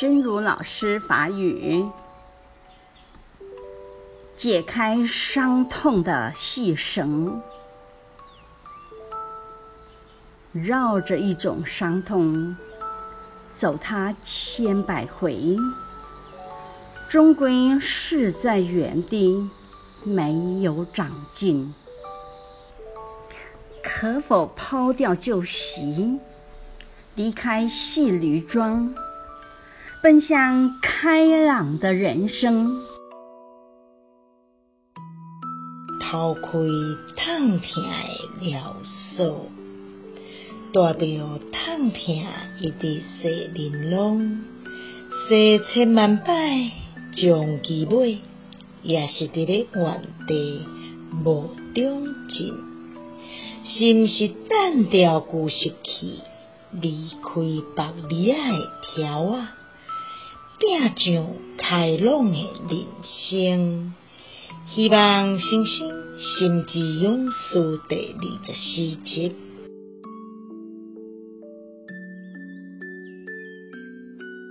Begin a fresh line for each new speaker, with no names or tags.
真如老师法语，解开伤痛的细绳，绕着一种伤痛走它千百回，终归是在原地，没有长进。可否抛掉旧习，离开细驴庄，奔向开朗的人生？
偷开痛痛的疗所，带着痛痛一直洗玲珑，洗千万摆将其尾，也是伫咧原地无长进。是毋是单调旧习气，离开别离仔的条仔，拼上开朗的人生？希望星星心之勇士第二十四集。